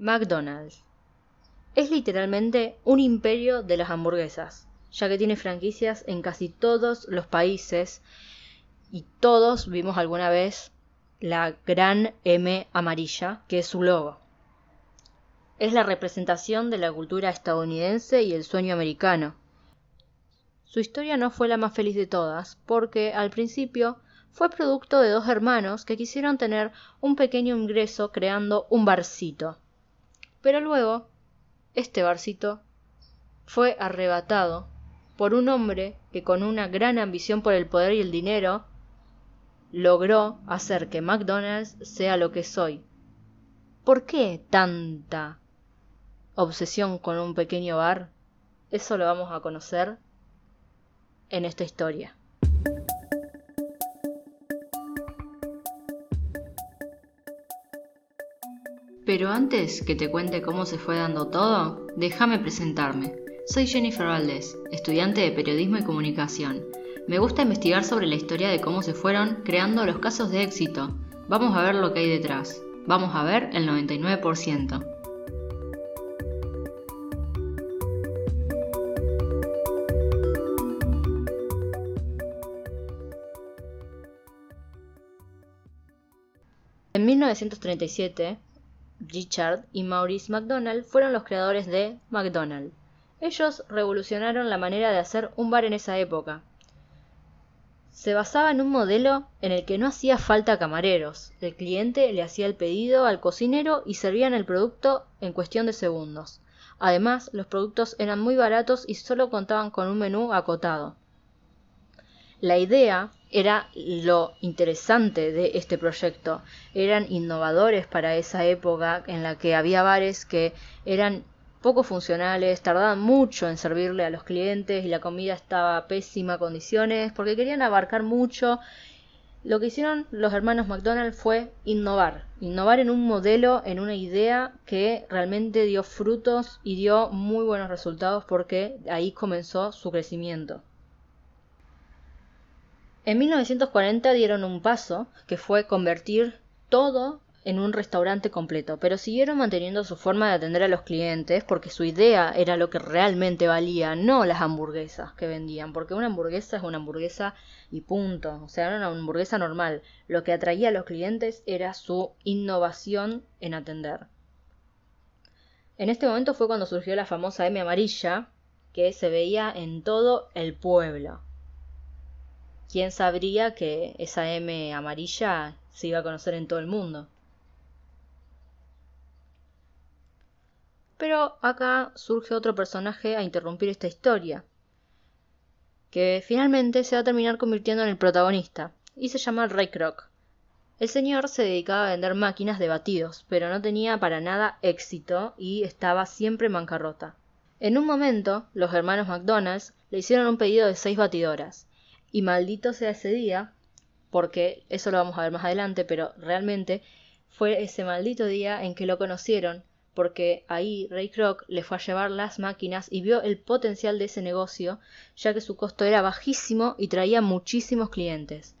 McDonald's. Es literalmente un imperio de las hamburguesas, ya que tiene franquicias en casi todos los países y todos vimos alguna vez la gran M amarilla, que es su logo. Es la representación de la cultura estadounidense y el sueño americano. Su historia no fue la más feliz de todas, porque al principio fue producto de dos hermanos que quisieron tener un pequeño ingreso creando un barcito. Pero luego, este barcito fue arrebatado por un hombre que con una gran ambición por el poder y el dinero logró hacer que McDonald's sea lo que soy. ¿Por qué tanta obsesión con un pequeño bar? Eso lo vamos a conocer en esta historia. Pero antes que te cuente cómo se fue dando todo, déjame presentarme. Soy Jennifer Valdés, estudiante de Periodismo y Comunicación. Me gusta investigar sobre la historia de cómo se fueron creando los casos de éxito. Vamos a ver lo que hay detrás. Vamos a ver el 99%. En 1937, Richard y Maurice McDonald fueron los creadores de McDonald's. Ellos revolucionaron la manera de hacer un bar en esa época. Se basaba en un modelo en el que no hacía falta camareros. El cliente le hacía el pedido al cocinero y servían el producto en cuestión de segundos. Además, los productos eran muy baratos y solo contaban con un menú acotado. La idea era lo interesante de este proyecto. Eran innovadores para esa época en la que había bares que eran poco funcionales, tardaban mucho en servirle a los clientes y la comida estaba a pésima condiciones porque querían abarcar mucho. Lo que hicieron los hermanos McDonald fue innovar, innovar en un modelo, en una idea que realmente dio frutos y dio muy buenos resultados porque ahí comenzó su crecimiento. En 1940 dieron un paso, que fue convertir todo en un restaurante completo, pero siguieron manteniendo su forma de atender a los clientes porque su idea era lo que realmente valía, no las hamburguesas que vendían, porque una hamburguesa es una hamburguesa y punto, o sea, era una hamburguesa normal. Lo que atraía a los clientes era su innovación en atender. En este momento fue cuando surgió la famosa M amarilla, que se veía en todo el pueblo. ¿Quién sabría que esa M amarilla se iba a conocer en todo el mundo? Pero acá surge otro personaje a interrumpir esta historia, que finalmente se va a terminar convirtiendo en el protagonista, y se llama Ray Kroc. El señor se dedicaba a vender máquinas de batidos, pero no tenía para nada éxito y estaba siempre en bancarrota. En un momento, los hermanos McDonald's le hicieron un pedido de seis batidoras, y maldito sea ese día, porque eso lo vamos a ver más adelante, pero realmente fue ese maldito día en que lo conocieron, porque ahí Ray Kroc le fue a llevar las máquinas y vio el potencial de ese negocio, ya que su costo era bajísimo y traía muchísimos clientes.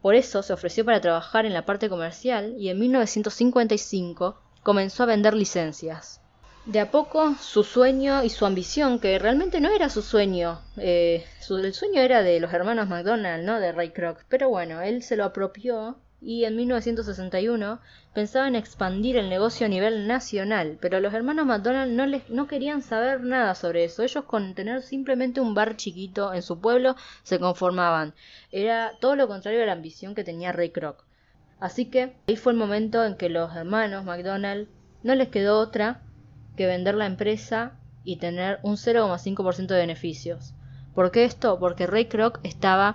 Por eso se ofreció para trabajar en la parte comercial y en 1955 comenzó a vender licencias de a poco su sueño y su ambición, que realmente no era su sueño, eh, el sueño era de los hermanos McDonald, ¿no? De Ray Kroc, pero bueno, él se lo apropió y en 1961 pensaba en expandir el negocio a nivel nacional, pero los hermanos McDonald no, les, no querían saber nada sobre eso. Ellos con tener simplemente un bar chiquito en su pueblo se conformaban. Era todo lo contrario de la ambición que tenía Ray Kroc. Así que ahí fue el momento en que los hermanos McDonald no les quedó otra que vender la empresa y tener un 0,5% de beneficios. ¿Por qué esto? Porque Ray Kroc estaba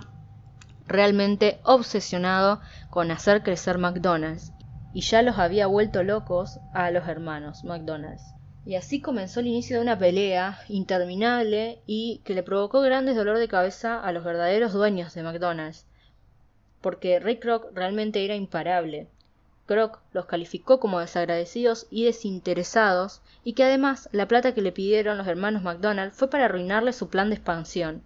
realmente obsesionado con hacer crecer McDonald's y ya los había vuelto locos a los hermanos McDonald's. Y así comenzó el inicio de una pelea interminable y que le provocó grandes dolor de cabeza a los verdaderos dueños de McDonald's, porque Ray Kroc realmente era imparable. Kroc los calificó como desagradecidos y desinteresados, y que además la plata que le pidieron los hermanos McDonald fue para arruinarle su plan de expansión.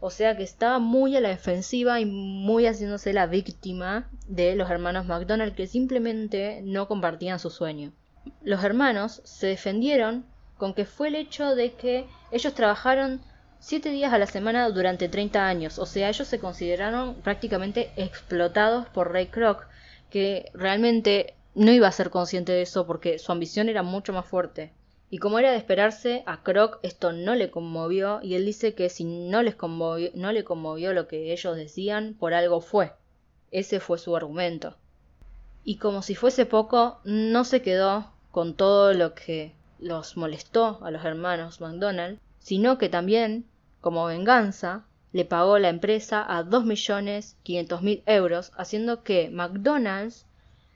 O sea que estaba muy a la defensiva y muy haciéndose la víctima de los hermanos McDonald que simplemente no compartían su sueño. los hermanos se defendieron con que fue el hecho de que ellos trabajaron siete días a la semana durante 30 años, o sea, ellos se consideraron prácticamente explotados por Ray Kroc, que realmente no iba a ser consciente de eso porque su ambición era mucho más fuerte. Y como era de esperarse, a Croc esto no le conmovió y él dice que si no, les conmovió, no le conmovió lo que ellos decían, por algo fue. Ese fue su argumento. Y como si fuese poco, no se quedó con todo lo que los molestó a los hermanos McDonald, sino que también, como venganza, le pagó la empresa a 2.500.000 euros, haciendo que McDonald's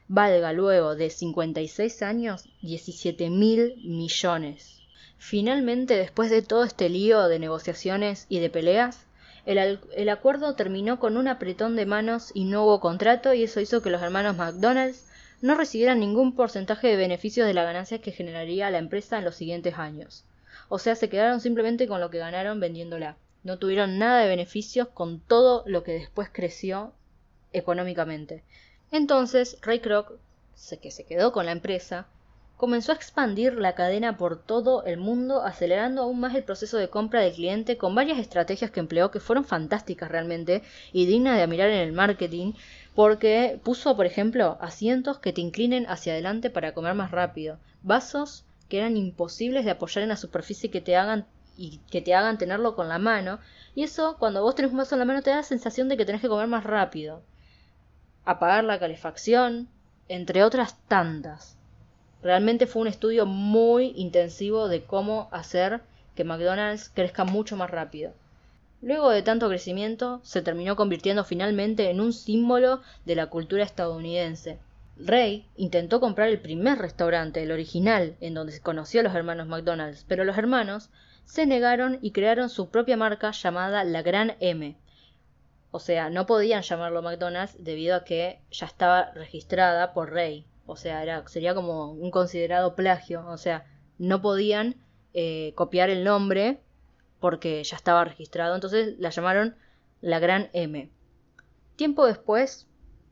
valga luego de 56 años 17.000 millones. Finalmente, después de todo este lío de negociaciones y de peleas, el, el, acuerdo terminó con un apretón de manos y no hubo contrato y eso hizo que los hermanos McDonald's no recibieran ningún porcentaje de beneficios de la ganancia que generaría la empresa en los siguientes años. O sea, se quedaron simplemente con lo que ganaron vendiéndola. No tuvieron nada de beneficios con todo lo que después creció económicamente. Entonces, Ray Kroc, que se quedó con la empresa, comenzó a expandir la cadena por todo el mundo, acelerando aún más el proceso de compra del cliente con varias estrategias que empleó que fueron fantásticas realmente y dignas de admirar en el marketing, porque puso, por ejemplo, asientos que te inclinen hacia adelante para comer más rápido, vasos que eran imposibles de apoyar en la superficie que te hagan y que te hagan tenerlo con la mano, y eso cuando vos tenés un vaso en la mano te da la sensación de que tenés que comer más rápido. Apagar la calefacción, entre otras tantas. Realmente fue un estudio muy intensivo de cómo hacer que McDonald's crezca mucho más rápido. Luego de tanto crecimiento, se terminó convirtiendo finalmente en un símbolo de la cultura estadounidense. Ray intentó comprar el primer restaurante, el original, en donde se conoció a los hermanos McDonald's, pero los hermanos se negaron y crearon su propia marca llamada La Gran M. O sea, no podían llamarlo McDonald's debido a que ya estaba registrada por Ray o sea, era, sería como un considerado plagio, o sea, no podían eh, copiar el nombre porque ya estaba registrado, entonces la llamaron la Gran M. Tiempo después,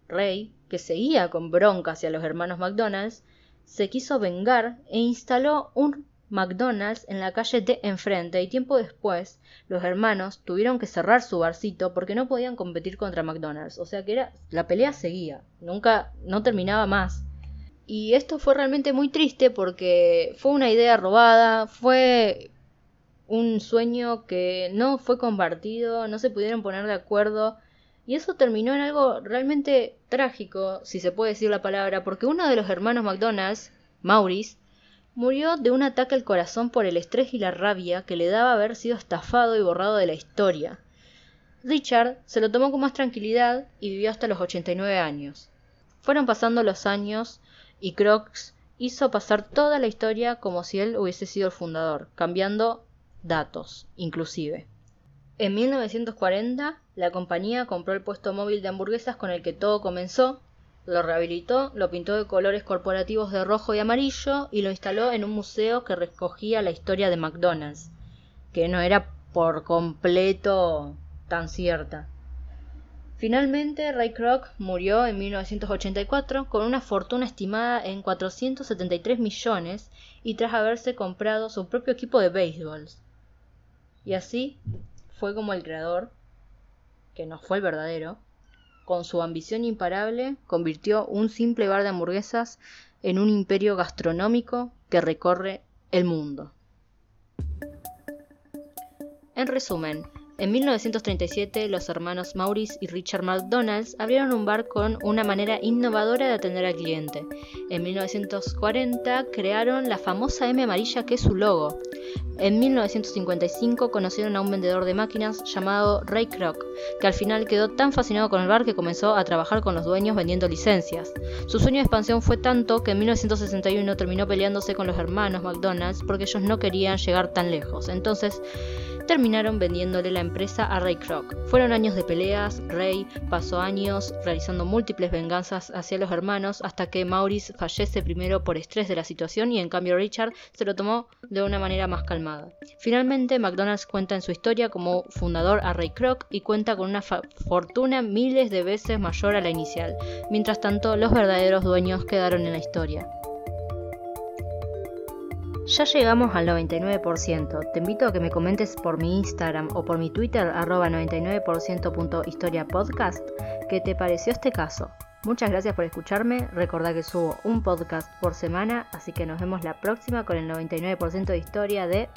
Rey, que seguía con bronca hacia los hermanos McDonald's, se quiso vengar e instaló un McDonald's en la calle de enfrente y tiempo después los hermanos tuvieron que cerrar su barcito porque no podían competir contra McDonald's. O sea que la pelea seguía, nunca no terminaba más. Y esto fue realmente muy triste porque fue una idea robada, fue un sueño que no fue compartido, no se pudieron poner de acuerdo. Y eso terminó en algo realmente trágico, si se puede decir la palabra, porque uno de los hermanos McDonald's, Maurice, murió de un ataque al corazón por el estrés y la rabia que le daba haber sido estafado y borrado de la historia. Richard se lo tomó con más tranquilidad y vivió hasta los 89 años. Fueron pasando los años y Crocs hizo pasar toda la historia como si él hubiese sido el fundador, cambiando datos, inclusive. En 1940, la compañía compró el puesto móvil de hamburguesas con el que todo comenzó, lo rehabilitó, lo pintó de colores corporativos de rojo y amarillo y lo instaló en un museo que recogía la historia de McDonald's, que no era por completo tan cierta. Finalmente, Ray Kroc murió en 1984 con una fortuna estimada en 473 millones y tras haberse comprado su propio equipo de béisbol. Y así fue como el creador, que no fue el verdadero, con su ambición imparable, convirtió un simple bar de hamburguesas en un imperio gastronómico que recorre el mundo. En resumen, en 1937, los hermanos Maurice y Richard McDonald's abrieron un bar con una manera innovadora de atender al cliente. En 1940 crearon la famosa M amarilla que es su logo. En 1955 conocieron a un vendedor de máquinas llamado Ray Kroc, que al final quedó tan fascinado con el bar que comenzó a trabajar con los dueños vendiendo licencias. Su sueño de expansión fue tanto que en 1961 terminó peleándose con los hermanos McDonald's porque ellos no querían llegar tan lejos. Entonces, terminaron vendiéndole la empresa a Ray Kroc. Fueron años de peleas, Ray pasó años realizando múltiples venganzas hacia los hermanos hasta que Maurice fallece primero por estrés de la situación y en cambio Richard se lo tomó de una manera más calmada. Finalmente, McDonald's cuenta en su historia como fundador a Ray Kroc y cuenta con una fortuna miles de veces mayor a la inicial. Mientras tanto, los verdaderos dueños quedaron en la historia. Ya llegamos al 99%. Te invito a que me comentes por mi Instagram o por mi Twitter arroba 99%historiapodcast qué te pareció este caso. Muchas gracias por escucharme. Recordá que subo un podcast por semana, así que nos vemos la próxima con el 99% de historia de